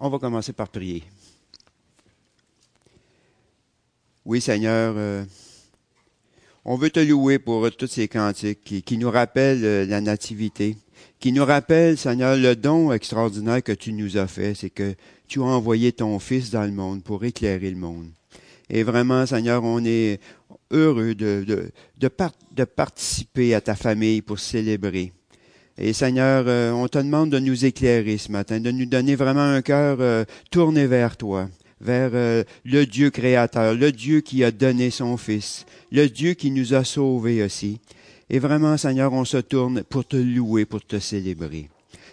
On va commencer par prier. Oui, Seigneur, euh, on veut te louer pour tous ces cantiques qui, nous rappellent euh, la nativité, qui nous rappellent, Seigneur, le don extraordinaire que tu nous as fait, c'est que tu as envoyé ton Fils dans le monde pour éclairer le monde. Et vraiment, Seigneur, on est heureux de participer à ta famille pour célébrer. Et Seigneur, euh, on te demande de nous éclairer ce matin, de nous donner vraiment un cœur euh, tourné vers toi, vers euh, le Dieu créateur, le Dieu qui a donné son Fils, le Dieu qui nous a sauvés aussi. Et vraiment, Seigneur, on se tourne pour te louer, pour te célébrer.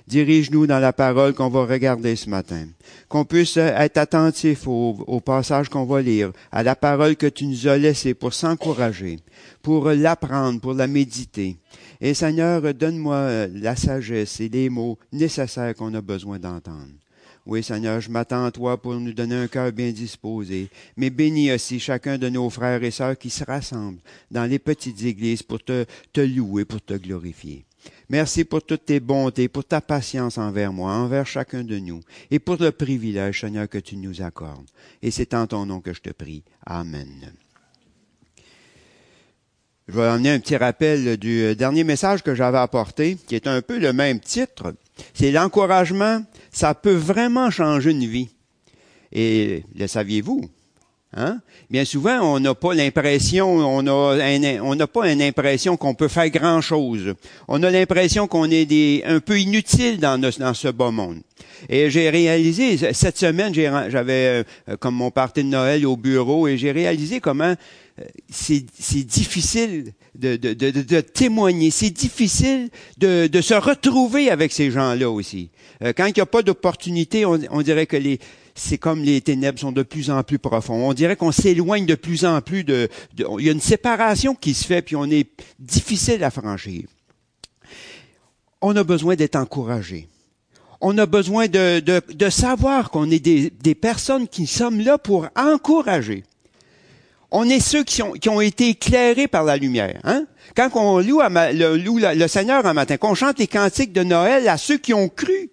Dirige-nous dans la parole qu'on va regarder ce matin. Qu'on puisse être attentif au, au passage qu'on va lire, à la parole que tu nous as laissée pour s'encourager, pour l'apprendre, pour la méditer. Et Seigneur, donne-moi la sagesse et les mots nécessaires qu'on a besoin d'entendre. Oui, Seigneur, je m'attends à toi pour nous donner un cœur bien disposé. Mais bénis aussi chacun de nos frères et sœurs qui se rassemblent dans les petites églises pour te, te louer, pour te glorifier. Merci pour toutes tes bontés, pour ta patience envers moi, envers chacun de nous, et pour le privilège, Seigneur, que tu nous accordes. Et c'est en ton nom que je te prie. Amen. Je vais amener un petit rappel du dernier message que j'avais apporté, qui est un peu le même titre. C'est l'encouragement, ça peut vraiment changer une vie. Et le saviez-vous? Hein? Bien souvent, on n'a pas l'impression, on n'a pas une impression qu'on peut faire grand chose. On a l'impression qu'on est un peu inutile dans, ce beau monde. Et j'ai réalisé cette semaine, j'avais euh, comme mon party de Noël au bureau, et j'ai réalisé comment euh, c'est difficile de, de, de, de témoigner, c'est difficile de, se retrouver avec ces gens-là aussi. Euh, quand il n'y a pas d'opportunité, on, on dirait que les c'est comme les ténèbres sont de plus en plus profondes. On dirait qu'on s'éloigne de plus en plus de, Il y a une séparation qui se fait, puis on est difficile à franchir. On a besoin d'être encouragé. On a besoin de savoir qu'on est des, des, personnes qui sommes là pour encourager. On est ceux qui ont, été éclairés par la lumière. Hein? Quand on loue, le, Seigneur un matin, qu'on chante les cantiques de Noël à ceux qui ont cru,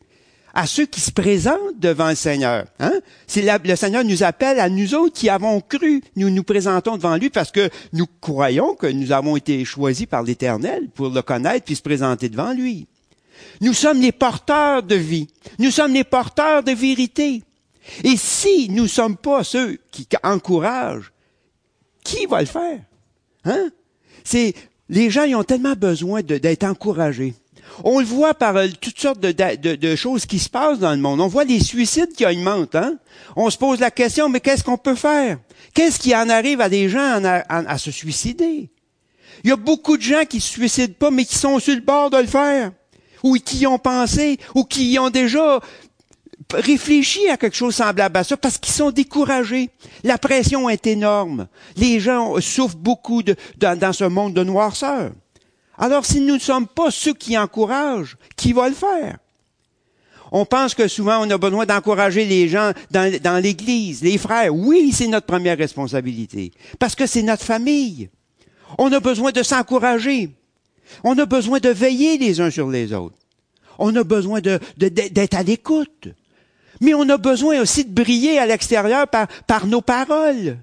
à ceux qui se présentent devant le Seigneur. Hein? Le Seigneur nous appelle à nous autres qui avons cru, nous nous présentons devant lui parce que nous croyons que nous avons été choisis par l'Éternel pour le connaître puis se présenter devant lui. Nous sommes les porteurs de vie. Nous sommes les porteurs de vérité. Et si nous sommes pas ceux qui encouragent, qui va le faire? Hein? C'est, les gens, ils ont tellement besoin d'être encouragés. On le voit par euh, toutes sortes de, choses qui se passent dans le monde. On voit les suicides qui augmentent. Hein? On se pose la question, mais qu'est-ce qu'on peut faire? Qu'est-ce qui en arrive à des gens à, à, se suicider? Il y a beaucoup de gens qui se suicident pas, mais qui sont sur le bord de le faire. Ou qui y ont pensé, ou qui y ont déjà réfléchi à quelque chose semblable à ça parce qu'ils sont découragés. La pression est énorme. Les gens souffrent beaucoup de, dans, dans ce monde de noirceur. Alors si nous ne sommes pas ceux qui encouragent, qui va le faire? On pense que souvent on a besoin d'encourager les gens dans, dans l'Église, les frères. Oui, c'est notre première responsabilité, parce que c'est notre famille. On a besoin de s'encourager. On a besoin de veiller les uns sur les autres. On a besoin de, d'être à l'écoute. Mais on a besoin aussi de briller à l'extérieur par, nos paroles.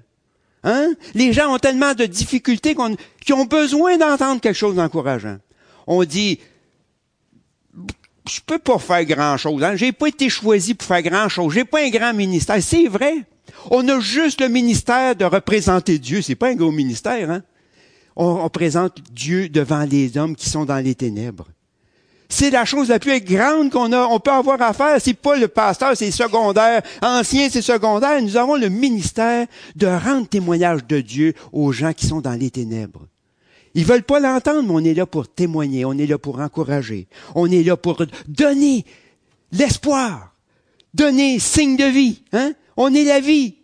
Hein? Les gens ont tellement de difficultés qu'on, qu'ils ont besoin d'entendre quelque chose d'encourageant. On dit, je peux pas faire grand chose. Hein? J'ai pas été choisi pour faire grand chose. J'ai pas un grand ministère. C'est vrai. On a juste le ministère de représenter Dieu. C'est pas un gros ministère. Hein? On représente Dieu devant les hommes qui sont dans les ténèbres. C'est la chose la plus grande qu'on a, on peut avoir à faire. C'est pas le pasteur, c'est secondaire. Ancien, c'est secondaire. Nous avons le ministère de rendre témoignage de Dieu aux gens qui sont dans les ténèbres. Ils veulent pas l'entendre, mais on est là pour témoigner, on est là pour encourager, on est là pour donner l'espoir, donner signe de vie. Hein? On est la vie.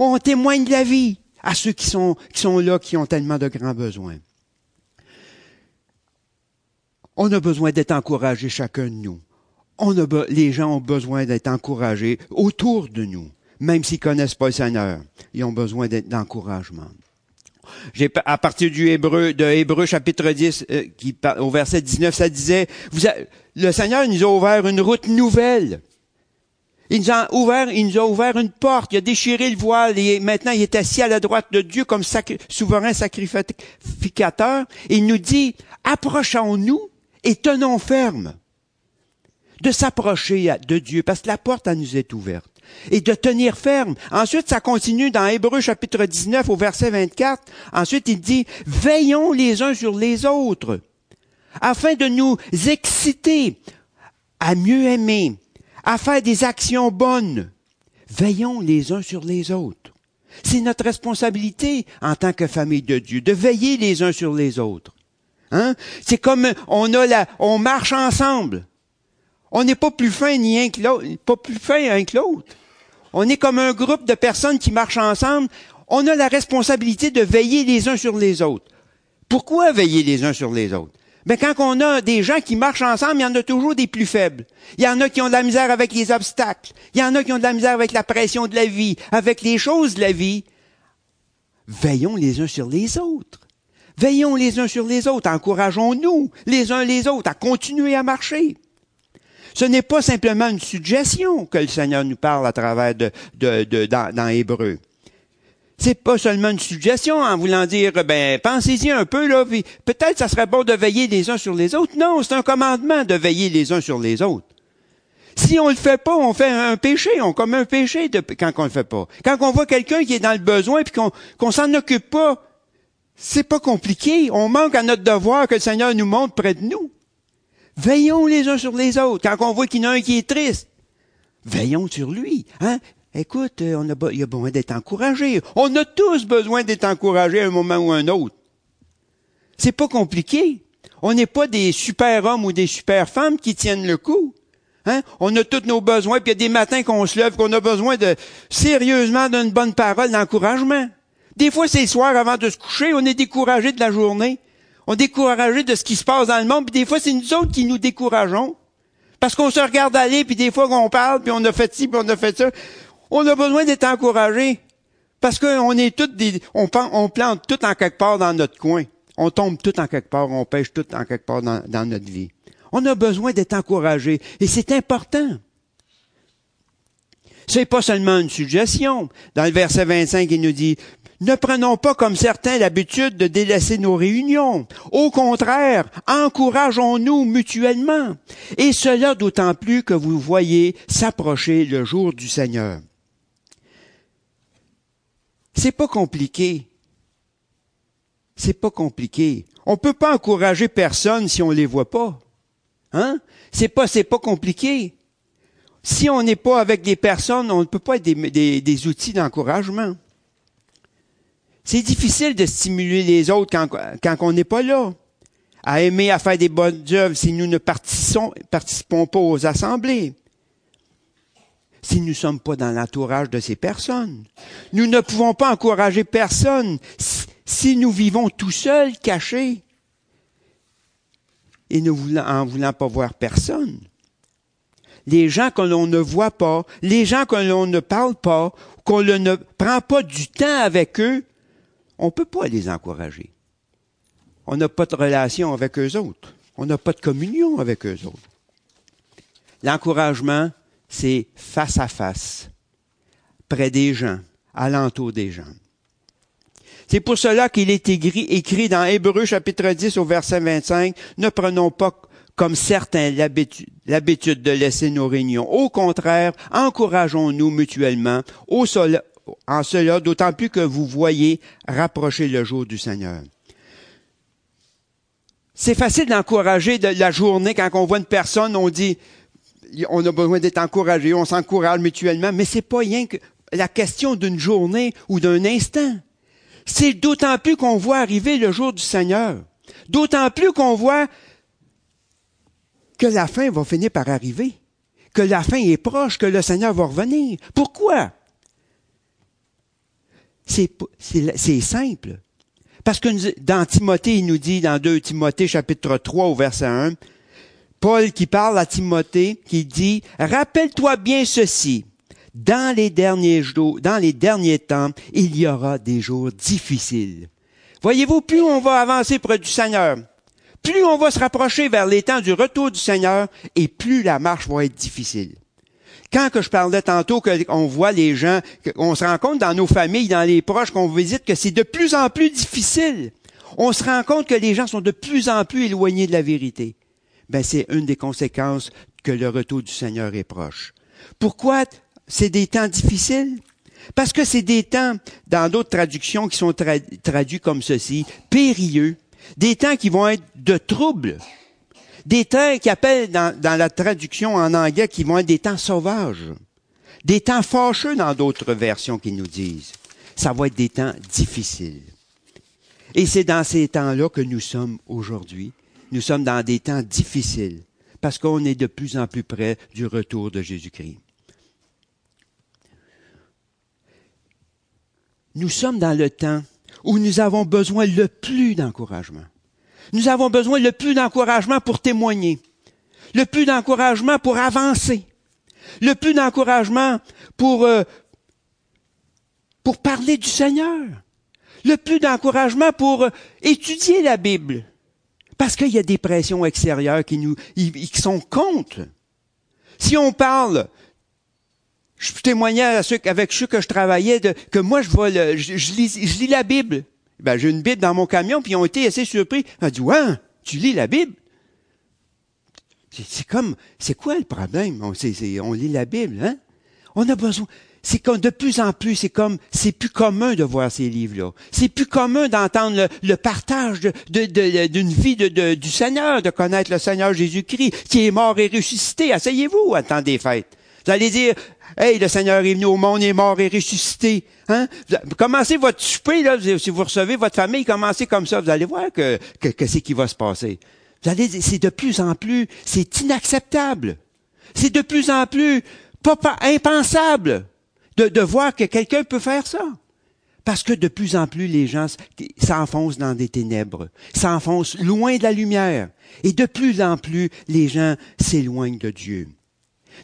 On témoigne de la vie à ceux qui sont, qui sont là, qui ont tellement de grands besoins. On a besoin d'être encouragé chacun de nous. On a, les gens ont besoin d'être encouragés autour de nous, même s'ils connaissent pas le Seigneur. Ils ont besoin d'encouragement. J'ai, à partir du Hébreu, de Hébreu chapitre 10, euh, qui, au verset 19, ça disait, vous le Seigneur nous a ouvert une route nouvelle. Il nous a ouvert, il nous a ouvert une porte, il a déchiré le voile et maintenant il est assis à la droite de Dieu comme souverain sacrificateur. il nous dit, approchons-nous et tenons ferme de s'approcher de Dieu parce que la porte elle nous est ouverte et de tenir ferme. Ensuite, ça continue dans Hébreu chapitre 19 au verset 24. Ensuite, il dit, veillons les uns sur les autres afin de nous exciter à mieux aimer, à faire des actions bonnes. Veillons les uns sur les autres. C'est notre responsabilité en tant que famille de Dieu de veiller les uns sur les autres. Hein? C'est comme on a la, on marche ensemble. On n'est pas plus fin ni un que l'autre, pas plus fin un que l'autre. On est comme un groupe de personnes qui marchent ensemble. On a la responsabilité de veiller les uns sur les autres. Pourquoi veiller les uns sur les autres? Mais quand on a des gens qui marchent ensemble, il y en a toujours des plus faibles. Il y en a qui ont de la misère avec les obstacles. Il y en a qui ont de la misère avec la pression de la vie, avec les choses de la vie. Veillons les uns sur les autres. Veillons les uns sur les autres. Encourageons-nous les uns les autres à continuer à marcher. Ce n'est pas simplement une suggestion que le Seigneur nous parle à travers de, de, dans, dans Hébreu c'est pas seulement une suggestion en voulant dire, ben, pensez-y un peu, là, peut-être ça serait bon de veiller les uns sur les autres. Non, c'est un commandement de veiller les uns sur les autres. Si on le fait pas, on fait un péché, on commet un péché quand on le fait pas. Quand on voit quelqu'un qui est dans le besoin puis qu'on qu'on s'en occupe pas, c'est pas compliqué. On manque à notre devoir que le Seigneur nous montre près de nous. Veillons les uns sur les autres. Quand on voit qu'il y en a un qui est triste, veillons sur lui. Hein? Écoute, euh, on a, il y a besoin d'être encouragé. On a tous besoin d'être encouragés à un moment ou à un autre. C'est pas compliqué. On n'est pas des super hommes ou des super femmes qui tiennent le coup. Hein? On a tous nos besoins, puis il y a des matins qu'on se lève, qu'on a besoin de sérieusement d'une bonne parole d'encouragement. Des fois, c'est le soir avant de se coucher, on est découragé de la journée. On est découragé de ce qui se passe dans le monde, puis des fois, c'est nous autres qui nous décourageons. Parce qu'on se regarde aller, puis des fois qu'on parle, puis on a fait ci, puis on a fait ça. On a besoin d'être encouragé. Parce qu'on est tous des, on, on plante tout en quelque part dans notre coin. On tombe tout en quelque part, on pêche tout en quelque part dans, dans notre vie. On a besoin d'être encouragé. Et c'est important. C'est pas seulement une suggestion. Dans le verset 25, il nous dit, ne prenons pas comme certains l'habitude de délaisser nos réunions. Au contraire, encourageons-nous mutuellement. Et cela d'autant plus que vous voyez s'approcher le jour du Seigneur. C'est pas compliqué. C'est pas compliqué. On peut pas encourager personne si on les voit pas. Hein? C'est pas, c'est pas compliqué. Si on n'est pas avec des personnes, on ne peut pas être des, des, outils d'encouragement. C'est difficile de stimuler les autres quand, quand on n'est pas là. À aimer, à faire des bonnes œuvres si nous ne participons, pas aux assemblées si nous ne sommes pas dans l'entourage de ces personnes. Nous ne pouvons pas encourager personne si nous vivons tout seuls, cachés, et ne voulant, en voulant pas voir personne. Les gens que l'on ne voit pas, les gens que l'on ne parle pas, qu'on ne prend pas du temps avec eux, on ne peut pas les encourager. On n'a pas de relation avec eux autres. On n'a pas de communion avec eux autres. L'encouragement, c'est face à face, près des gens, alentour des gens. C'est pour cela qu'il est écrit, dans Hébreu chapitre 10 au verset 25, ne prenons pas comme certains l'habitude de laisser nos réunions. Au contraire, encourageons-nous mutuellement en cela, d'autant plus que vous voyez rapprocher le jour du Seigneur. C'est facile d'encourager de la journée quand on voit une personne, on dit, on a besoin d'être encouragé, on s'encourage mutuellement, mais c'est pas rien que la question d'une journée ou d'un instant. C'est d'autant plus qu'on voit arriver le jour du Seigneur. D'autant plus qu'on voit que la fin va finir par arriver. Que la fin est proche, que le Seigneur va revenir. Pourquoi? C'est, simple. Parce que dans Timothée, il nous dit dans 2 Timothée chapitre 3 au verset 1, Paul qui parle à Timothée, qui dit, rappelle-toi bien ceci, dans les derniers jours, dans les derniers temps, il y aura des jours difficiles. Voyez-vous, plus on va avancer près du Seigneur, plus on va se rapprocher vers les temps du retour du Seigneur, et plus la marche va être difficile. Quand que je parlais tantôt qu'on voit les gens, qu'on se rend compte dans nos familles, dans les proches qu'on visite, que c'est de plus en plus difficile. On se rend compte que les gens sont de plus en plus éloignés de la vérité. Ben, c'est une des conséquences que le retour du Seigneur est proche. Pourquoi c'est des temps difficiles? Parce que c'est des temps, dans d'autres traductions qui sont traduits comme ceci, périlleux, des temps qui vont être de troubles, des temps qui appellent dans, la traduction en anglais qui vont être des temps sauvages, des temps fâcheux dans d'autres versions qui nous disent. Ça va être des temps difficiles. Et c'est dans ces temps-là que nous sommes aujourd'hui. Nous sommes dans des temps difficiles parce qu'on est de plus en plus près du retour de Jésus-Christ. Nous sommes dans le temps où nous avons besoin le plus d'encouragement. Nous avons besoin le plus d'encouragement pour témoigner, le plus d'encouragement pour avancer, le plus d'encouragement pour, euh, pour parler du Seigneur, le plus d'encouragement pour euh, étudier la Bible. Parce qu'il y a des pressions extérieures qui nous, qui sont contre. Si on parle, je témoignais avec ceux que je travaillais de, que moi je vois le, je, lis, je lis la Bible. Ben, j'ai une Bible dans mon camion, puis ils ont été assez surpris. Ils ont dit, ouais, tu lis la Bible? C'est comme, c'est quoi le problème? On, lit la Bible, hein? On a besoin, c'est comme de plus en plus, c'est comme, c'est plus commun de voir ces livres-là. C'est plus commun d'entendre le, partage d'une de, vie du Seigneur, de connaître le Seigneur Jésus-Christ, qui est mort et ressuscité. Asseyez-vous temps des fêtes. Vous allez dire, hey, le Seigneur est venu au monde, il est mort et ressuscité. Hein? Commencez votre souper, là, si vous recevez votre famille, commencez comme ça. Vous allez voir que, que, que qui va se passer. Vous allez c'est de plus en plus, c'est inacceptable. C'est de plus en plus pas impensable de, voir que quelqu'un peut faire ça. Parce que de plus en plus, les gens s'enfoncent dans des ténèbres, s'enfoncent loin de la lumière. Et de plus en plus, les gens s'éloignent de Dieu.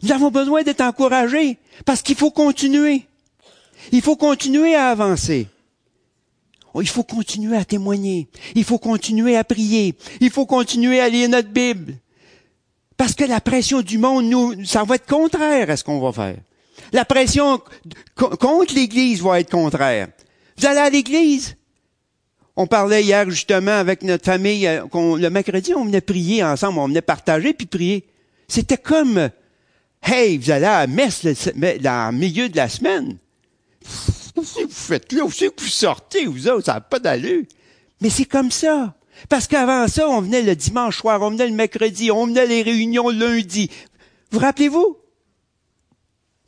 Nous avons besoin d'être encouragés parce qu'il faut continuer. Il faut continuer à avancer. Oh, il faut continuer à témoigner. Il faut continuer à prier. Il faut continuer à lire notre Bible. Parce que la pression du monde, nous, ça va être contraire à ce qu'on va faire. La pression contre l'Église va être contraire. Vous allez à l'Église? On parlait hier justement avec notre famille, euh, le mercredi, on venait prier ensemble, on venait partager puis prier. C'était comme, hey, vous allez à la messe le milieu de la semaine. Que vous faites là? Où c'est que vous sortez, vous autres? Ça n'a pas d'allure. Mais c'est comme ça. Parce qu'avant ça, on venait le dimanche soir, on venait le mercredi, on venait les réunions lundi. Vous rappelez-vous?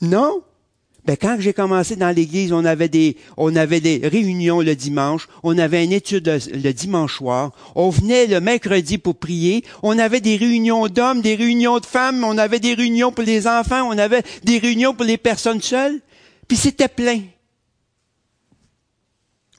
Non? Ben, quand j'ai commencé dans l'église, on avait des, on avait des réunions le dimanche, on avait une étude le dimanche soir, on venait le mercredi pour prier, on avait des réunions d'hommes, des réunions de femmes, on avait des réunions pour les enfants, on avait des réunions pour les personnes seules, puis c'était plein.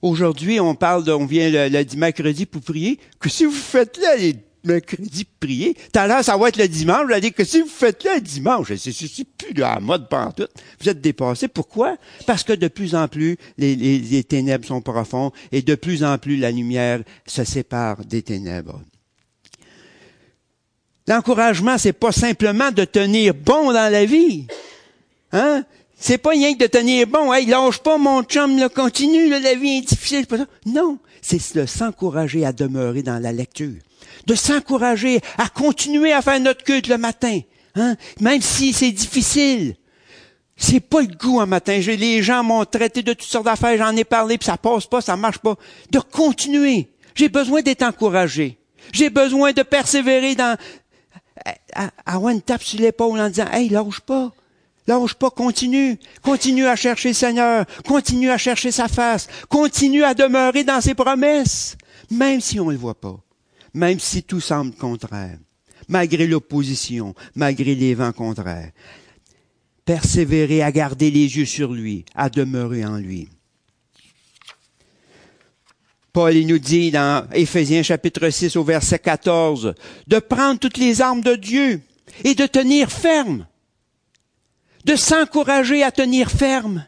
Aujourd'hui, on parle de, on vient le, le, mercredi pour prier. Que si vous faites là les mercredi prier. L'heure, ça va être le dimanche. Vous allez dire que si vous faites là le dimanche, c'est plus la mode pantoute. Vous êtes dépassé. Pourquoi? Parce que de plus en plus, les, ténèbres sont profondes et de plus en plus, la lumière se sépare des ténèbres. L'encouragement, c'est pas simplement de tenir bon dans la vie. Hein? C'est pas rien que de tenir bon. Hey, lâche pas mon chum, là, continue, la vie est difficile. Non, c'est de s'encourager à demeurer dans la lecture de s'encourager à continuer à faire notre culte le matin, hein? même si c'est difficile. C'est pas le goût un matin. Les gens m'ont traité de toutes sortes d'affaires, j'en ai parlé, puis ça passe pas, ça marche pas. De continuer. J'ai besoin d'être encouragé. J'ai besoin de persévérer dans, avoir une tape sur l'épaule en disant, hey, lâche pas. Lâche pas, continue. Continue à chercher le Seigneur. Continue à chercher sa face. Continue à demeurer dans ses promesses. Même si on ne le voit pas même si tout semble contraire, malgré l'opposition, malgré les vents contraires. Persévérer à garder les yeux sur lui, à demeurer en lui. Paul nous dit dans Éphésiens chapitre 6 au verset 14 de prendre toutes les armes de Dieu et de tenir ferme, de s'encourager à tenir ferme,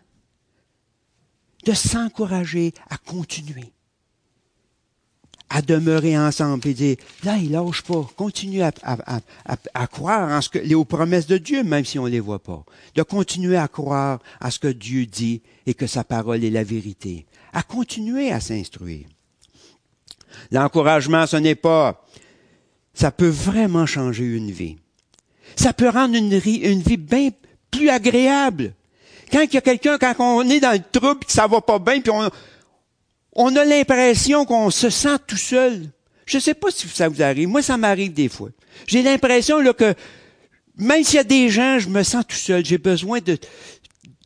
de s'encourager à continuer à demeurer ensemble et dire, là, il lâche pas. Continue à, à, à, croire en ce que, aux promesses de Dieu, même si on les voit pas. De continuer à croire à ce que Dieu dit et que sa parole est la vérité. À continuer à s'instruire. L'encouragement, ce n'est pas, ça peut vraiment changer une vie. Ça peut rendre une, une vie bien plus agréable. Quand il y a quelqu'un, quand on est dans le trouble, que ça va pas bien, puis on, on a l'impression qu'on se sent tout seul. Je ne sais pas si ça vous arrive. Moi, ça m'arrive des fois. J'ai l'impression là, que même s'il y a des gens, je me sens tout seul. J'ai besoin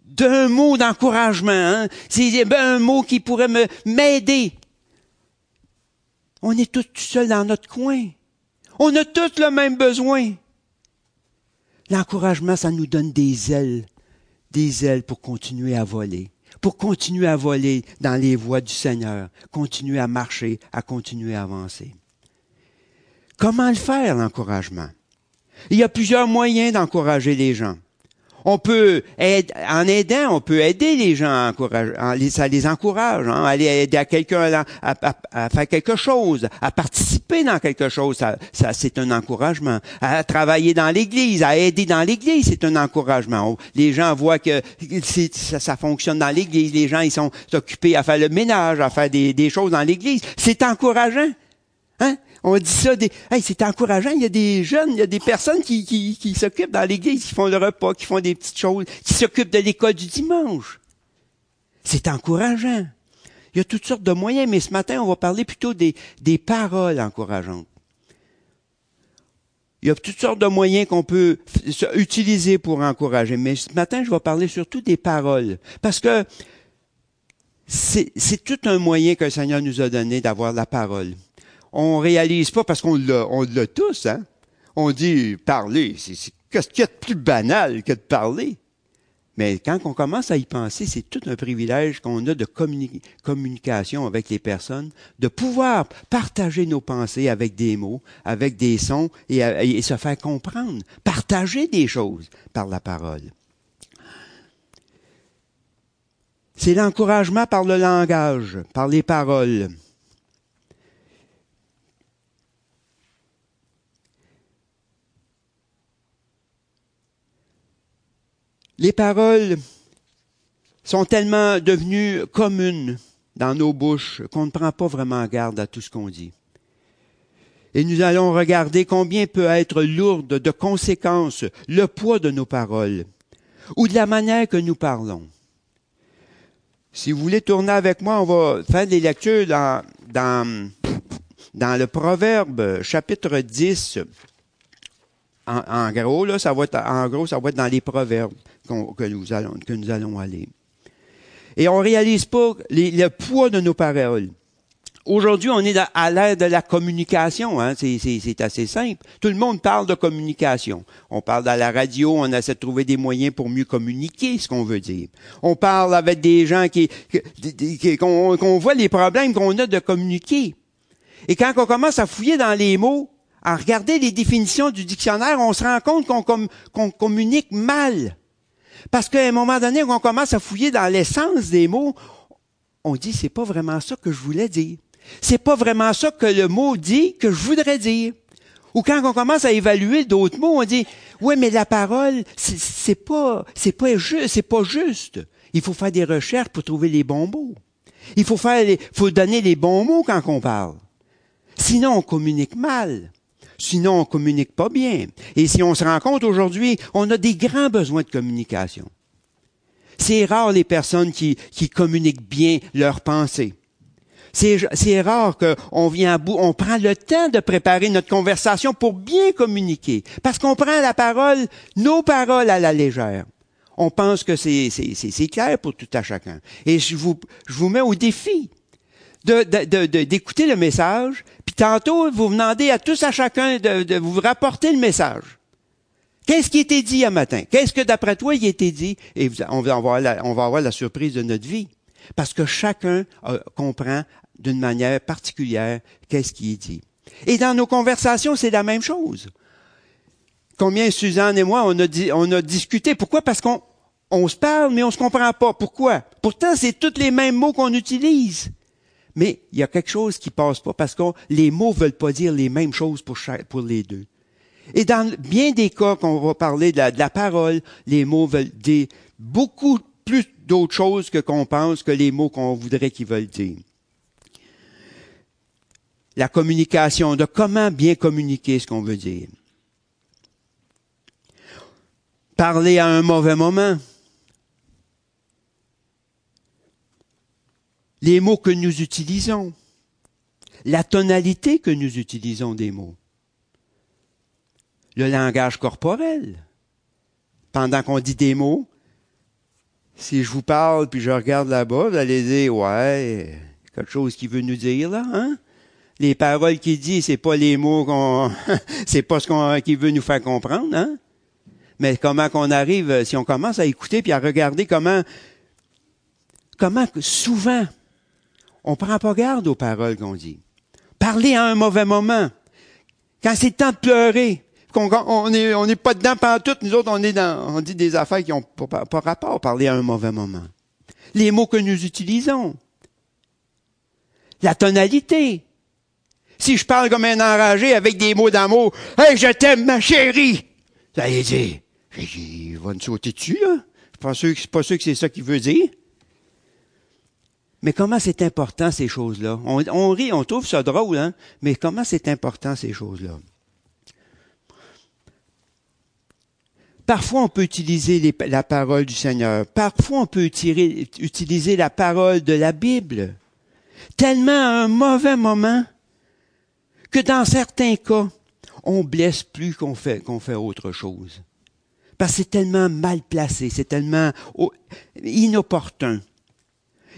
d'un mot d'encouragement. Hein? C'est un mot qui pourrait me m'aider. On est tous seuls dans notre coin. On a tous le même besoin. L'encouragement, ça nous donne des ailes, des ailes pour continuer à voler pour continuer à voler dans les voies du Seigneur, continuer à marcher, à continuer à avancer. Comment le faire, l'encouragement? Il y a plusieurs moyens d'encourager les gens. On peut en aidant, on peut aider les gens, ça les encourage, hein, aller aider à quelqu'un à, faire quelque chose, à participer dans quelque chose, c'est un encouragement. À travailler dans l'Église, à aider dans l'Église, c'est un encouragement. Les gens voient que ça, fonctionne dans l'Église, les gens ils sont occupés à faire le ménage, à faire des choses dans l'Église, c'est encourageant. Hein? On dit ça, des, hey, c'est encourageant. Il y a des jeunes, il y a des personnes qui, s'occupent dans l'église, qui font le repas, qui font des petites choses, qui s'occupent de l'école du dimanche. C'est encourageant. Il y a toutes sortes de moyens, mais ce matin, on va parler plutôt des, des paroles encourageantes. Il y a toutes sortes de moyens qu'on peut utiliser pour encourager, mais ce matin, je vais parler surtout des paroles. Parce que c'est tout un moyen que le Seigneur nous a donné d'avoir la parole on réalise pas parce qu'on l'a, on l'a tous, hein. On dit parler, c'est, qu'est-ce qu'il y a de plus banal que de parler? Mais quand on commence à y penser, c'est tout un privilège qu'on a de communication avec les personnes, de pouvoir partager nos pensées avec des mots, avec des sons et, et se faire comprendre, partager des choses par la parole. C'est l'encouragement par le langage, par les paroles. Les paroles sont tellement devenues communes dans nos bouches qu'on ne prend pas vraiment garde à tout ce qu'on dit. Et nous allons regarder combien peut être lourde de conséquences le poids de nos paroles ou de la manière que nous parlons. Si vous voulez tourner avec moi, on va faire des lectures dans, dans, dans le Proverbe chapitre 10. En, en, gros, là, ça va être, en gros, ça va être dans les Proverbes que, nous allons, que nous allons aller. Et on réalise pas le poids de nos paroles. Aujourd'hui, on est à l'ère de la communication. Hein? C'est assez simple. Tout le monde parle de communication. On parle à la radio, on essaie de trouver des moyens pour mieux communiquer ce qu'on veut dire. On parle avec des gens qui qu'on voit les problèmes qu'on a de communiquer. Et quand on commence à fouiller dans les mots, à regarder les définitions du dictionnaire, on se rend compte qu'on communique mal. Parce qu'à un moment donné, quand on commence à fouiller dans l'essence des mots, on dit c'est pas vraiment ça que je voulais dire. C'est pas vraiment ça que le mot dit que je voudrais dire. Ou quand on commence à évaluer d'autres mots, on dit oui, mais la parole, c'est pas, c'est pas juste, c'est pas juste. Il faut faire des recherches pour trouver les bons mots. Il faut faire, faut donner les bons mots quand on parle. Sinon, on communique mal. Sinon, on communique pas bien. Et si on se rend compte aujourd'hui, on a des grands besoins de communication. C'est rare les personnes qui, communiquent bien leurs pensées. C'est rare qu'on vient à bout, on prend le temps de préparer notre conversation pour bien communiquer. Parce qu'on prend la parole, nos paroles à la légère. On pense que c'est clair pour tout à chacun. Et je vous mets au défi d'écouter de, le message, puis tantôt, vous demandez à tous à chacun de, vous rapporter le message. Qu'est-ce qui été dit à matin? Qu'est-ce que d'après toi il été dit? Et on va, avoir la, la surprise de notre vie. Parce que chacun euh, comprend d'une manière particulière qu'est-ce qui est dit. Et dans nos conversations, c'est la même chose. Combien Suzanne et moi, on a, dit, discuté. Pourquoi? Parce qu'on on se parle, mais on se comprend pas. Pourquoi? Pourtant, c'est tous les mêmes mots qu'on utilise. Mais il y a quelque chose qui passe pas parce que les mots veulent pas dire les mêmes choses pour, les deux. Et dans bien des cas qu'on va parler de la, parole, les mots veulent dire beaucoup plus d'autres choses que qu'on pense que les mots qu'on voudrait qu'ils veulent dire. La communication, de comment bien communiquer ce qu'on veut dire. Parler à un mauvais moment. Les mots que nous utilisons. La tonalité que nous utilisons des mots le langage corporel. Pendant qu'on dit des mots, si je vous parle puis je regarde là-bas, vous allez dire ouais, quelque chose qui veut nous dire là, hein? Les paroles qu'il dit, c'est pas les mots qu'on, c'est pas ce qu'on, qu'il veut nous faire comprendre, hein? Mais comment qu'on arrive, si on commence à écouter puis à regarder comment, comment souvent on prend pas garde aux paroles qu'on dit. Parler à un mauvais moment. Quand c'est le temps de pleurer, on n'est on est pas dedans pendant tout, nous autres, on est dans, on dit des affaires qui ont pas, pas rapport parler à un mauvais moment. Les mots que nous utilisons. La tonalité. Si je parle comme un enragé avec des mots d'amour, Hey, je t'aime, ma chérie! Ça y est, il va nous sauter dessus, là. Je suis pas sûr, que c'est ça qu'il veut dire. Mais comment c'est important, ces choses-là? On, rit, on trouve ça drôle, hein? Mais comment c'est important, ces choses-là? Parfois, on peut utiliser la parole du Seigneur. Parfois, on peut utiliser la parole de la Bible. Tellement à un mauvais moment que dans certains cas, on blesse plus qu'on fait, qu'on fait autre chose. Parce que c'est tellement mal placé, c'est tellement inopportun.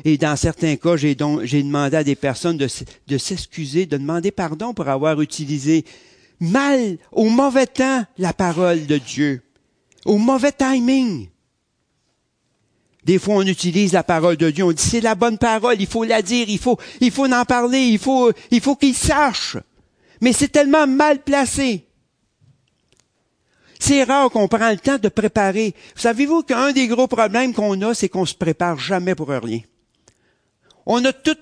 Et dans certains cas, j'ai, demandé à des personnes de, s'excuser, de demander pardon pour avoir utilisé mal, au mauvais temps, la parole de Dieu au mauvais timing. Des fois, on utilise la parole de Dieu. On dit c'est la bonne parole. Il faut la dire. Il faut, il faut en parler. Il faut, il faut qu'il sache. Mais c'est tellement mal placé. C'est rare qu'on prenne le temps de préparer. Savez-vous qu'un des gros problèmes qu'on a, c'est qu'on se prépare jamais pour rien. On a tout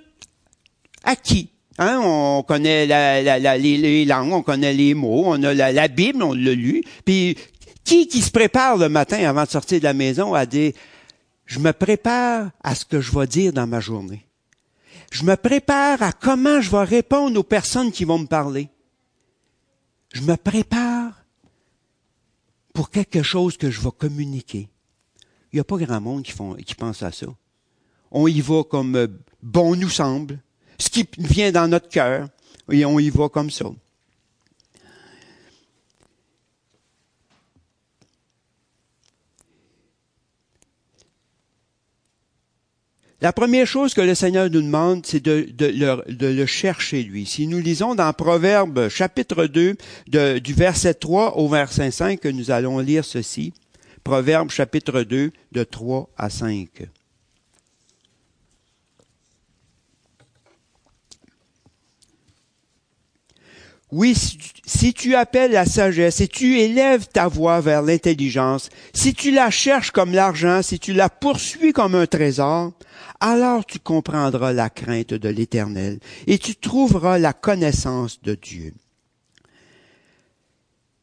acquis. Hein, on connaît la, la, les, langues, on connaît les mots, on a la, Bible, on l'a lu. Puis qui qui se prépare le matin avant de sortir de la maison à dire, je me prépare à ce que je vais dire dans ma journée. Je me prépare à comment je vais répondre aux personnes qui vont me parler. Je me prépare pour quelque chose que je vais communiquer. Il n'y a pas grand monde qui, font, qui pense à ça. On y va comme euh, bon nous semble, ce qui vient dans notre cœur, et on y va comme ça. La première chose que le Seigneur nous demande, c'est de, le, chercher, lui. Si nous lisons dans Proverbe chapitre 2, du verset 3 au verset 5, que nous allons lire ceci. Proverbe chapitre 2, de 3 à 5. Oui, si tu appelles la sagesse et tu élèves ta voix vers l'intelligence, si tu la cherches comme l'argent, si tu la poursuis comme un trésor, alors tu comprendras la crainte de l'Éternel et tu trouveras la connaissance de Dieu.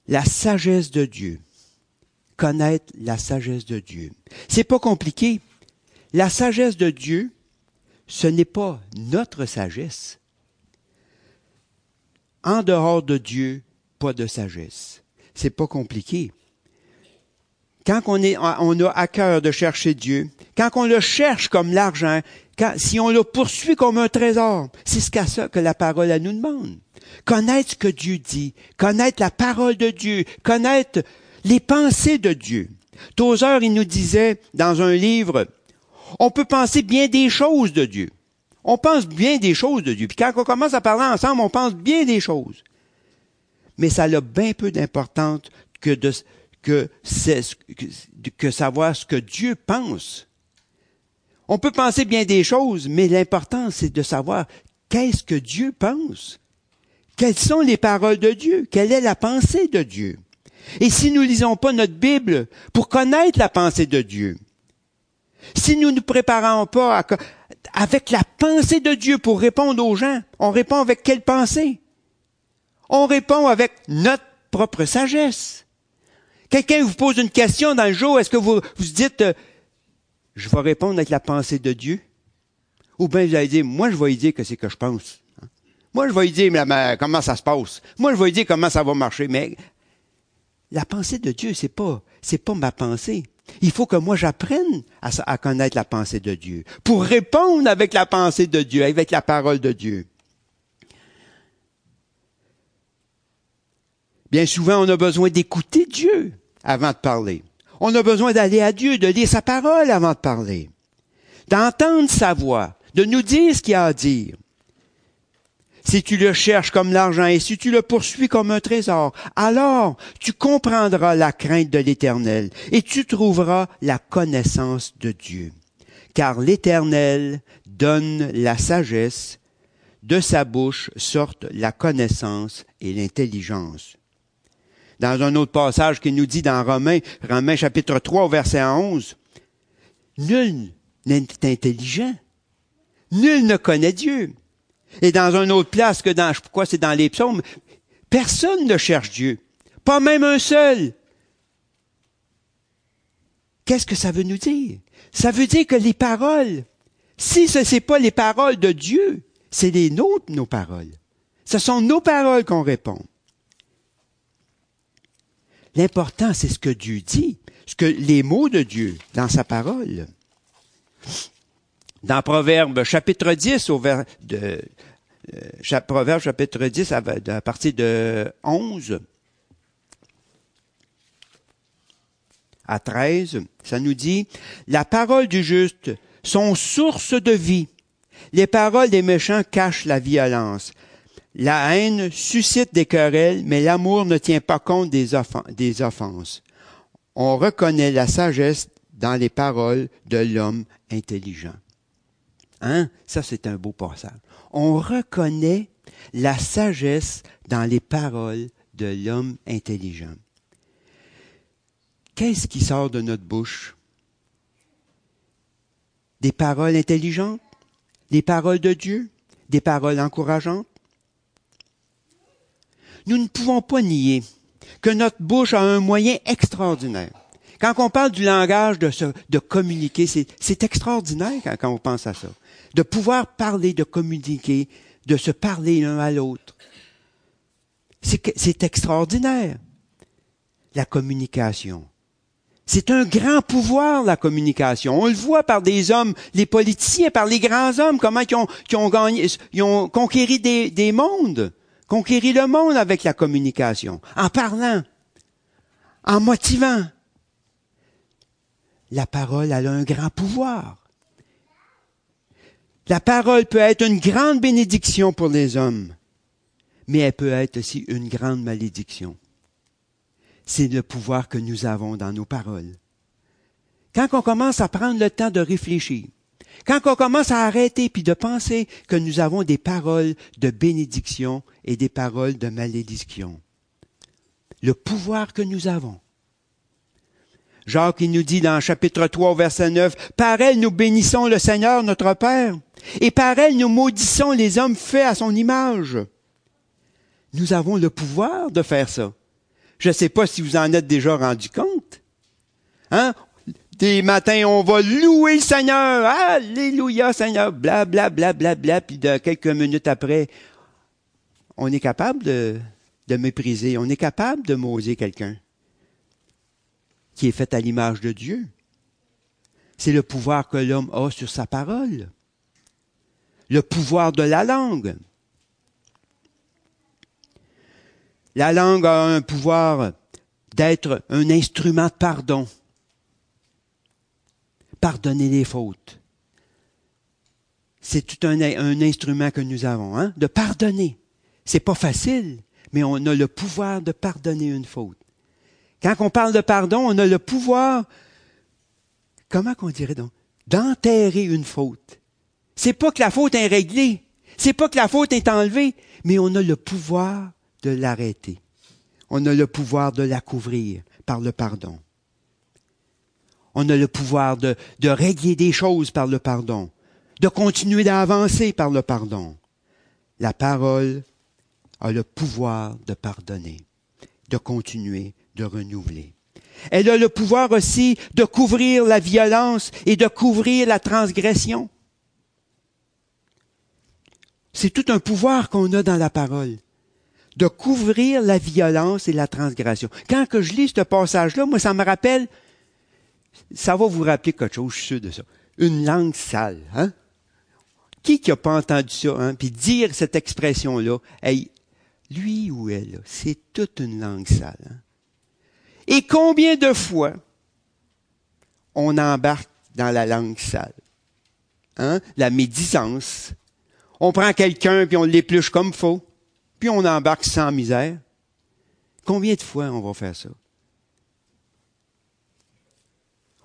La sagesse de Dieu. Connaître la sagesse de Dieu. C'est pas compliqué. La sagesse de Dieu, ce n'est pas notre sagesse en dehors de Dieu, pas de sagesse. C'est pas compliqué. Quand on, est, on a à cœur de chercher Dieu, quand on le cherche comme l'argent, si on le poursuit comme un trésor, c'est ce qu'à ça que la parole nous demande. Connaître ce que Dieu dit, connaître la parole de Dieu, connaître les pensées de Dieu. Tozer, il nous disait dans un livre, on peut penser bien des choses de Dieu. On pense bien des choses de Dieu. Puis quand on commence à parler ensemble, on pense bien des choses. Mais ça a bien peu d'importance que de, que, que savoir ce que Dieu pense. On peut penser bien des choses, mais l'important, c'est de savoir qu'est-ce que Dieu pense. Quelles sont les paroles de Dieu? Quelle est la pensée de Dieu? Et si nous lisons pas notre Bible pour connaître la pensée de Dieu, Si nous ne nous préparons pas avec la pensée de Dieu pour répondre aux gens, on répond avec quelle pensée? On répond avec notre propre sagesse. Quelqu'un vous pose une question dans le jour, est-ce que vous vous dites, euh, je vais répondre avec la pensée de Dieu? Ou bien vous allez dire, moi je vais lui dire que c'est que je pense. Moi je vais lui dire comment ça se passe? Moi je vais lui dire comment ça va marcher. Mais la pensée de Dieu, c'est pas, c'est pas ma pensée. Il faut que moi j'apprenne à, connaître la pensée de Dieu pour répondre avec la pensée de Dieu, avec la parole de Dieu. Bien souvent, on a besoin d'écouter Dieu avant de parler. On a besoin d'aller à Dieu, de lire sa parole avant de parler, d'entendre sa voix, de nous dire ce qu'il a à dire. Si tu le cherches comme l'argent et si tu le poursuis comme un trésor, alors tu comprendras la crainte de l'Éternel et tu trouveras la connaissance de Dieu. Car l'Éternel donne la sagesse, de sa bouche sortent la connaissance et l'intelligence dans un autre passage qui nous dit dans Romains, Romains chapitre 3 verset 11, Nul n'est intelligent. Nul ne connaît Dieu. Et dans une autre place que dans, pourquoi c'est dans les psaumes, personne ne cherche Dieu. Pas même un seul. Qu'est-ce que ça veut nous dire? Ça veut dire que les paroles, si ce n'est pas les paroles de Dieu, c'est les nôtres, nos paroles. Ce sont nos paroles qu'on répond. L'important, c'est ce que Dieu dit, ce que les mots de Dieu dans sa parole. Dans Proverbe chapitre 10, au vers de, euh, Proverbe chapitre 10 à, à partir de 11 à 13, ça nous dit, la parole du juste sont source de vie. Les paroles des méchants cachent la violence. La haine suscite des querelles, mais l'amour ne tient pas compte des, offenses. On reconnaît la sagesse dans les paroles de l'homme intelligent. Hein? Ça, c'est un beau passage. On reconnaît la sagesse dans les paroles de l'homme intelligent. Qu'est-ce qui sort de notre bouche? Des paroles intelligentes? Des paroles de Dieu? Des paroles encourageantes? nous ne pouvons pas nier que notre bouche a un moyen extraordinaire. Quand on parle du langage de, de communiquer, c'est extraordinaire quand, on pense à ça. De pouvoir parler, de communiquer, de se parler l'un à l'autre. C'est extraordinaire, la communication. C'est un grand pouvoir, la communication. On le voit par des hommes, les politiciens, par les grands hommes, comment ils ont, ont gagné, ils ont conquéri des, des mondes conquérir le monde avec la communication, en parlant, en motivant. La parole a un grand pouvoir. La parole peut être une grande bénédiction pour les hommes, mais elle peut être aussi une grande malédiction. C'est le pouvoir que nous avons dans nos paroles. Quand on commence à prendre le temps de réfléchir, quand on commence à arrêter puis de penser que nous avons des paroles de bénédiction et des paroles de malédiction. Le pouvoir que nous avons. Jacques il nous dit dans chapitre 3 verset 9, Par elle nous bénissons le Seigneur notre Père, et par elle nous maudissons les hommes faits à son image. Nous avons le pouvoir de faire ça. Je ne sais pas si vous en êtes déjà rendu compte. Hein? Des matins, on va louer le Seigneur. Alléluia, Seigneur. Bla, bla, bla, bla, bla. Puis de quelques minutes après, on est capable de, de mépriser, on est capable de mauser quelqu'un qui est fait à l'image de Dieu. C'est le pouvoir que l'homme a sur sa parole. Le pouvoir de la langue. La langue a un pouvoir d'être un instrument de pardon. Pardonner les fautes. C'est tout un, un, instrument que nous avons, hein, de pardonner. C'est pas facile, mais on a le pouvoir de pardonner une faute. Quand on parle de pardon, on a le pouvoir, comment qu'on dirait donc, d'enterrer une faute. C'est pas que la faute est réglée, c'est pas que la faute est enlevée, mais on a le pouvoir de l'arrêter. On a le pouvoir de la couvrir par le pardon. On a le pouvoir de, de régler des choses par le pardon, de continuer d'avancer par le pardon. La parole a le pouvoir de pardonner, de continuer, de renouveler. Elle a le pouvoir aussi de couvrir la violence et de couvrir la transgression. C'est tout un pouvoir qu'on a dans la parole, de couvrir la violence et la transgression. Quand que je lis ce passage-là, moi, ça me rappelle, ça va vous rappeler quelque chose, je suis sûr de ça. Une langue sale, hein? Qui qui a pas entendu ça, hein? Puis dire cette expression-là, hey, lui ou elle, c'est toute une langue sale. Hein? Et combien de fois on embarque dans la langue sale? Hein? La médisance. On prend quelqu'un puis on l'épluche comme faux, puis on embarque sans misère. Combien de fois on va faire ça?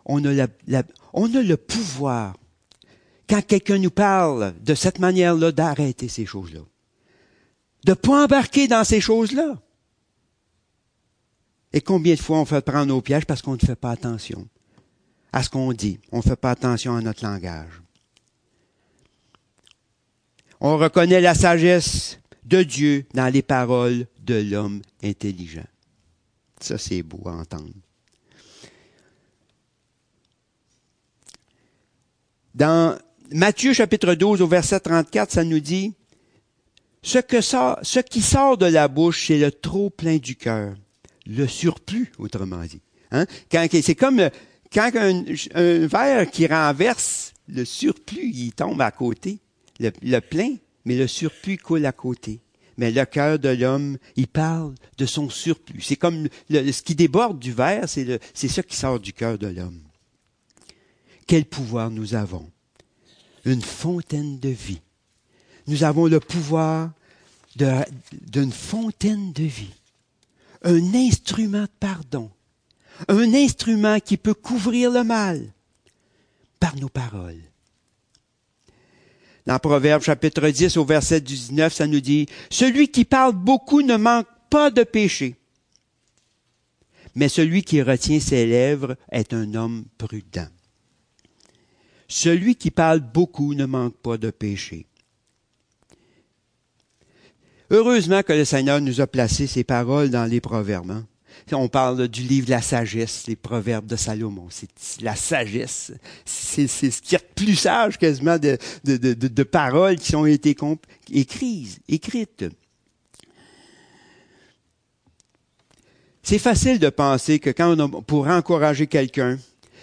On a, on a le pouvoir, quand quelqu'un nous parle de cette manière-là, d'arrêter ces choses-là. De ne pas embarquer dans ces choses-là. Et combien de fois on fait prendre nos pièges parce qu'on ne fait pas attention à ce qu'on dit. On ne fait pas attention à notre langage. On reconnaît la sagesse de Dieu dans les paroles de l'homme intelligent. Ça, c'est beau à entendre. Dans Matthieu chapitre 12 au verset 34, ça nous dit, ce, que ce qui sort de la bouche, c'est le trop plein du cœur le surplus, autrement dit. Hein? C'est comme quand un, verre qui renverse, le surplus, il tombe à côté. Le, plein, mais le surplus coule à côté. Mais le cœur de l'homme, il parle de son surplus. C'est comme ce qui déborde du verre, c'est, c'est ça qui sort du cœur de l'homme. Quel pouvoir nous avons? Une fontaine de vie. Nous avons le pouvoir d'une fontaine de vie un instrument de pardon, un instrument qui peut couvrir le mal par nos paroles. Dans Proverbe chapitre 10 au verset 19, ça nous dit, Celui qui parle beaucoup ne manque pas de péché, mais celui qui retient ses lèvres est un homme prudent. Celui qui parle beaucoup ne manque pas de péché. Heureusement que le Seigneur nous a placé ces paroles dans les proverbes. Hein. On parle du livre de la sagesse, les proverbes de Salomon. C'est la sagesse. C'est ce qui est plus sage quasiment de, de, paroles qui ont été écrites. écrites. C'est facile de penser que quand on pour encourager quelqu'un,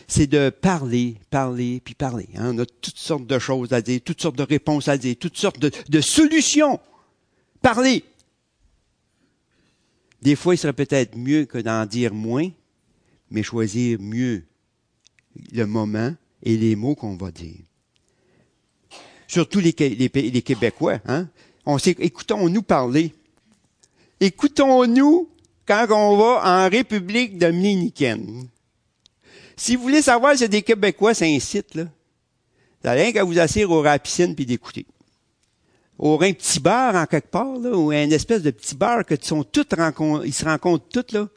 c'est de parler, parler, puis parler. Hein. On a toutes sortes de choses à dire, toutes sortes de réponses à dire, toutes sortes de, de solutions parler. Des fois, il serait peut-être mieux que d'en dire moins, mais choisir mieux le moment et les mots qu'on va dire. Surtout les, Québécois, hein? On sait, écoutons-nous parler. Écoutons-nous quand on va en République dominicaine. Si vous voulez savoir si des Québécois, site, là. Vous n'avez rien qu'à vous asseoir au rapicine puis d'écouter aurait un petit bar en quelque part, là, ou une espèce de petit bar que sont toutes ils se rencontrent toutes là,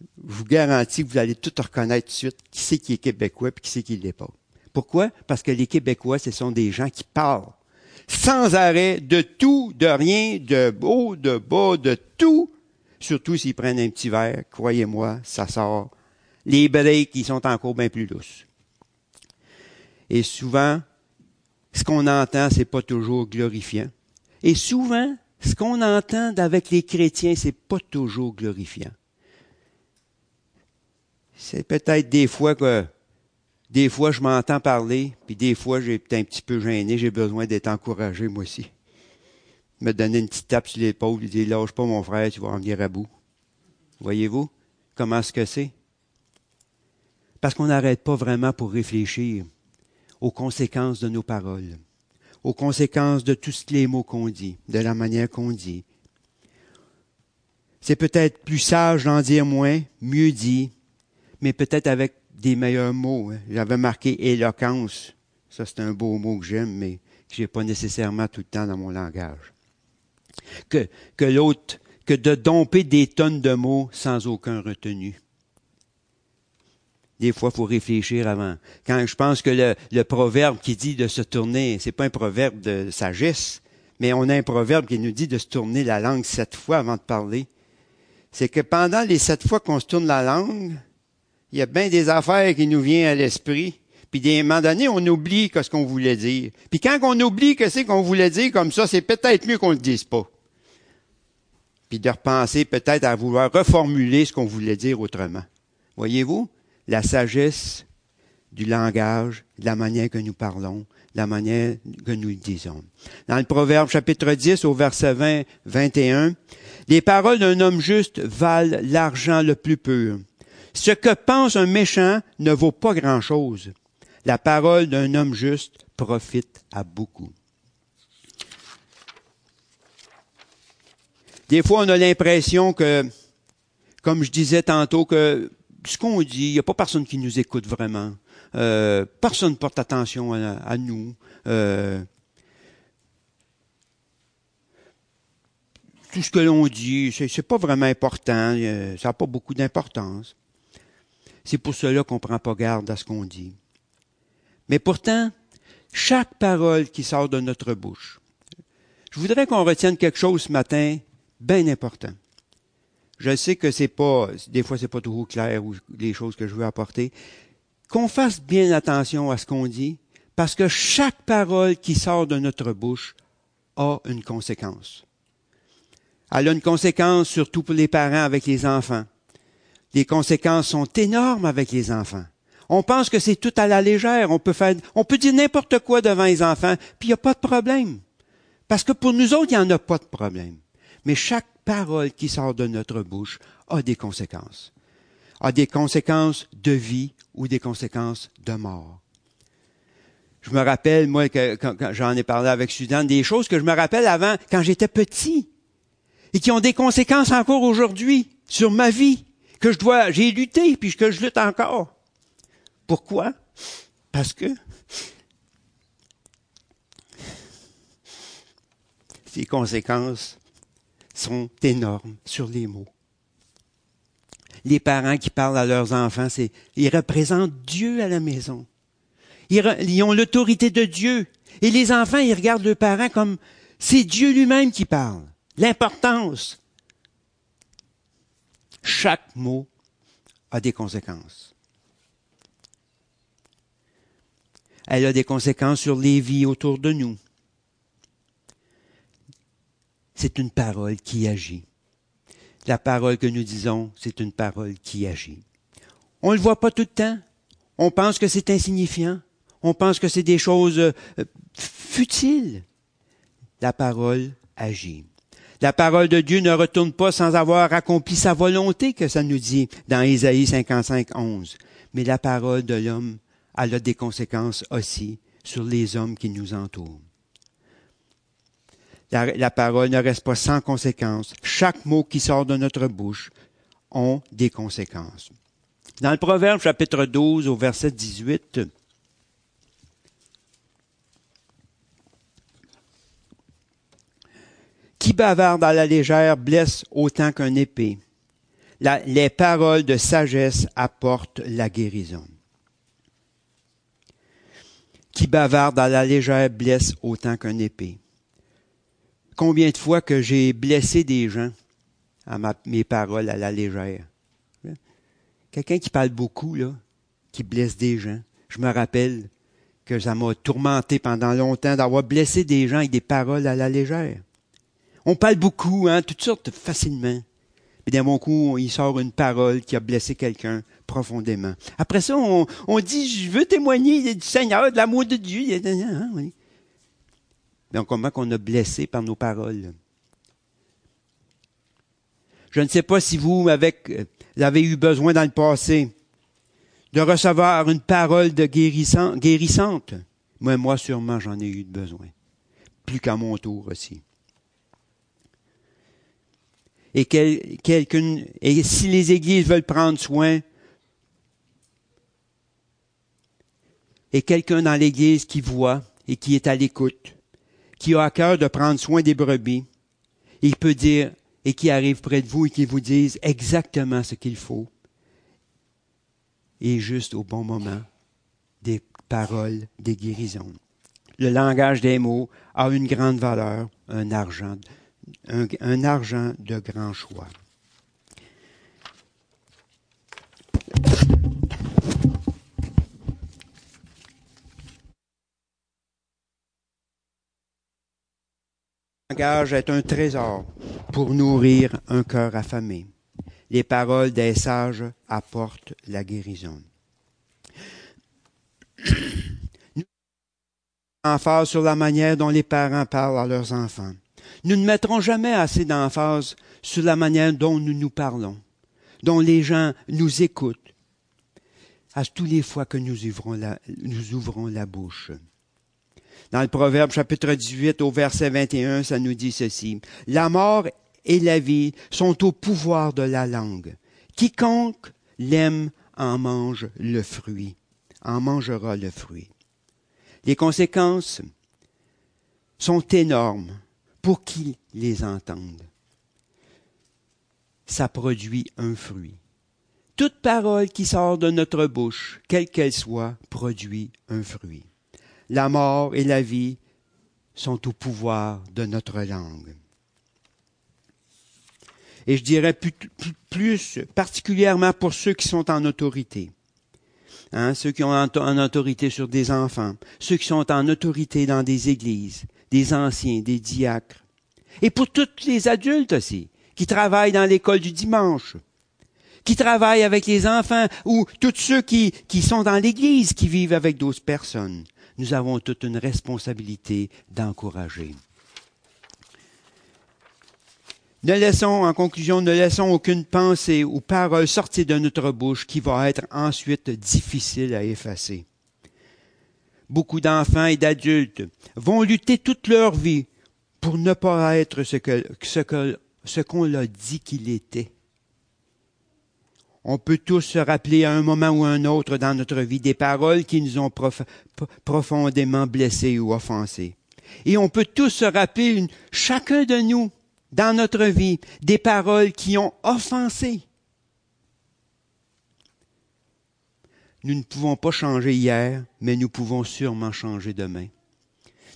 je vous garantis que vous allez tout reconnaître tout de suite qui c'est qui est québécois et qui c'est qui l'est pas. Pourquoi? Parce que les Québécois, ce sont des gens qui parlent sans arrêt de tout, de rien, de beau, de bas, de tout. Surtout s'ils prennent un petit verre, croyez-moi, ça sort. Les breaks, ils sont encore bien plus douces. Et souvent, ce qu'on entend, c'est pas toujours glorifiant. Et souvent, ce qu'on entend avec les chrétiens, c'est pas toujours glorifiant. C'est peut-être des fois que, des fois je m'entends parler, puis des fois j'ai peut-être un petit peu gêné, j'ai besoin d'être encouragé moi aussi. Me donner une petite tape sur l'épaule, dire lâche pas mon frère, tu vas en venir à bout. Voyez-vous comment est-ce que c'est? Parce qu'on n'arrête pas vraiment pour réfléchir aux conséquences de nos paroles, aux conséquences de tous les mots qu'on dit, de la manière qu'on dit. C'est peut-être plus sage d'en dire moins, mieux dit, mais peut-être avec des meilleurs mots. Hein. J'avais marqué éloquence. Ça, c'est un beau mot que j'aime, mais que j'ai pas nécessairement tout le temps dans mon langage. Que, que l'autre, que de domper des tonnes de mots sans aucun retenu. Des fois, il faut réfléchir avant. Quand je pense que le, proverbe qui dit de se tourner, c'est pas un proverbe de sagesse, mais on a un proverbe qui nous dit de se tourner la langue sept fois avant de parler. C'est que pendant les sept fois qu'on se tourne la langue, il y a bien des affaires qui nous viennent à l'esprit. Puis des moments donnés, on oublie ce qu'on voulait dire. Puis quand on oublie que c'est qu'on voulait dire comme ça, c'est peut-être mieux qu'on le dise pas. Puis de repenser peut-être à vouloir reformuler ce qu'on voulait dire autrement. Voyez-vous? La sagesse du langage, de la manière que nous parlons, la manière que nous le disons. Dans le Proverbe chapitre 10 au verset 20, 21, les paroles d'un homme juste valent l'argent le plus pur. Ce que pense un méchant ne vaut pas grand-chose. La parole d'un homme juste profite à beaucoup. Des fois, on a l'impression que, comme je disais tantôt, que ce qu'on dit, il n'y a pas personne qui nous écoute vraiment. Euh, personne porte attention à, nous. Euh, tout ce que l'on dit, c'est, c'est pas vraiment important, euh, ça n'a pas beaucoup d'importance. C'est pour cela qu'on ne prend pas garde à ce qu'on dit. Mais pourtant, chaque parole qui sort de notre bouche, je voudrais qu'on retienne quelque chose ce matin, bien important. Je sais que c'est pas, des fois c'est pas toujours clair ou les choses que je veux apporter, qu'on fasse bien attention à ce qu'on dit, parce que chaque parole qui sort de notre bouche a une conséquence. Elle a une conséquence surtout pour les parents avec les enfants. Les conséquences sont énormes avec les enfants. On pense que c'est tout à la légère. On peut faire, on peut dire n'importe quoi devant les enfants, puis il n'y a pas de problème. Parce que pour nous autres, il n'y en a pas de problème. Mais chaque parole qui sort de notre bouche a des conséquences. A des conséquences de vie ou des conséquences de mort. Je me rappelle, moi, quand, j'en ai parlé avec Suzanne, des choses que je me rappelle avant, quand j'étais petit, et qui ont des conséquences encore aujourd'hui sur ma vie, que je dois, j'ai lutté, puis que je lutte encore. Pourquoi? Parce que ces conséquences sont énormes sur les mots les parents qui parlent à leurs enfants, c'est, ils représentent Dieu à la maison. Ils, ont l'autorité de Dieu. Et les enfants, ils regardent leurs parents comme c'est Dieu lui-même qui parle. L'importance. Chaque mot a des conséquences. Elle a des conséquences sur les vies autour de nous. C'est une parole qui agit la parole que nous disons, c'est une parole qui agit. On ne le voit pas tout le temps. On pense que c'est insignifiant. On pense que c'est des choses euh, futiles. La parole agit. La parole de Dieu ne retourne pas sans avoir accompli sa volonté, que ça nous dit dans Isaïe 55, 11. Mais la parole de l'homme, elle a des conséquences aussi sur les hommes qui nous entourent la, parole ne reste pas sans conséquences. Chaque mot qui sort de notre bouche ont des conséquences. Dans le Proverbe chapitre 12 au verset 18, Qui bavarde à la légère blesse autant qu'un épée. les paroles de sagesse apportent la guérison. Qui bavarde à la légère blesse autant qu'un épée combien de fois que j'ai blessé des gens à mes paroles à la légère? Quelqu'un qui parle beaucoup, là, qui blesse des gens. Je me rappelle que ça m'a tourmenté pendant longtemps d'avoir blessé des gens avec des paroles à la légère. On parle beaucoup, hein, toutes sortes facilement. Mais d'un bon coup, il sort une parole qui a blessé quelqu'un profondément. Après ça, on, dit, je veux témoigner du Seigneur, de l'amour de Dieu. Donc comment qu'on a blessé par nos paroles? Je ne sais pas si vous, vous avez eu besoin dans le passé de recevoir une parole de guérissante. Moi, moi, sûrement, j'en ai eu besoin. Plus qu'à mon tour aussi. Et, quelqu'un, et si les églises veulent prendre soin, et quelqu'un dans l'église qui voit et qui est à l'écoute, qui a à cœur de prendre soin des brebis, il peut dire, et qui arrive près de vous et qui vous dise exactement ce qu'il faut. et juste au bon moment des paroles, des guérisons. Le langage des mots a une grande valeur, un argent, un, un argent de grand choix. Langage est un trésor pour nourrir un cœur affamé. Les paroles des sages apportent la guérison. Nous emphase sur la manière dont les parents parlent à leurs enfants. Nous ne mettrons jamais assez d'emphase sur la manière dont nous nous parlons, dont les gens nous écoutent, à tous les fois que nous ouvrons la, nous ouvrons la bouche. Dans le Proverbe chapitre 18 au verset 21, ça nous dit ceci. La mort et la vie sont au pouvoir de la langue. Quiconque l'aime en mange le fruit, en mangera le fruit. Les conséquences sont énormes pour qui les entende. Ça produit un fruit. Toute parole qui sort de notre bouche, quelle qu'elle soit, produit un fruit. La mort et la vie sont au pouvoir de notre langue. Et je dirais plus, particulièrement pour ceux qui sont en autorité. Hein, ceux qui ont en, en autorité sur des enfants, ceux qui sont en autorité dans des églises, des anciens, des diacres. Et pour tous les adultes aussi, qui travaillent dans l'école du dimanche, qui travaillent avec les enfants, ou tous ceux qui, qui sont dans l'église, qui vivent avec d'autres personnes. Nous avons toute une responsabilité d'encourager. Ne laissons, en conclusion, ne laissons aucune pensée ou parole sortir de notre bouche qui va être ensuite difficile à effacer. Beaucoup d'enfants et d'adultes vont lutter toute leur vie pour ne pas être ce ce ce qu'on leur dit qu'il était. On peut tous se rappeler à un moment ou à un autre dans notre vie des paroles qui nous ont prof, profondément blessés ou offensés. Et on peut tous se rappeler, chacun de nous, dans notre vie des paroles qui ont offensé. Nous ne pouvons pas changer hier, mais nous pouvons sûrement changer demain.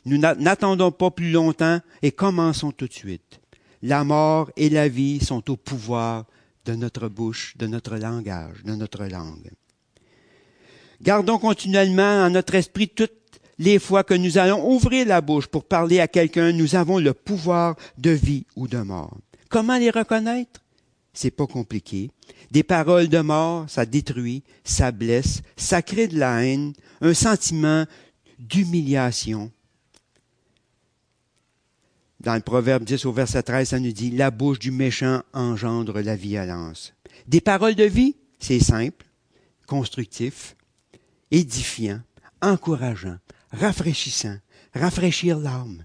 Nous n'attendons pas plus longtemps et commençons tout de suite. La mort et la vie sont au pouvoir de notre bouche, de notre langage, de notre langue. Gardons continuellement en notre esprit toutes les fois que nous allons ouvrir la bouche pour parler à quelqu'un, nous avons le pouvoir de vie ou de mort. Comment les reconnaître? C'est pas compliqué. Des paroles de mort, ça détruit, ça blesse, ça crée de la haine, un sentiment d'humiliation. Dans le Proverbe 10 au verset 13, ça nous dit, la bouche du méchant engendre la violence. Des paroles de vie, c'est simple, constructif, édifiant, encourageant, rafraîchissant, rafraîchir l'âme.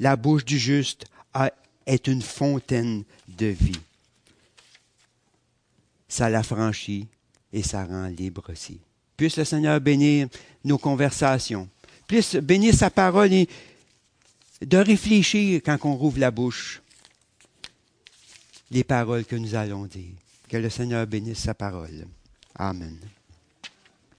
La bouche du juste est une fontaine de vie. Ça l'affranchit et ça rend libre aussi. Puisse le Seigneur bénir nos conversations. Puisse bénir sa parole et de réfléchir quand on rouvre la bouche les paroles que nous allons dire. Que le Seigneur bénisse sa parole. Amen.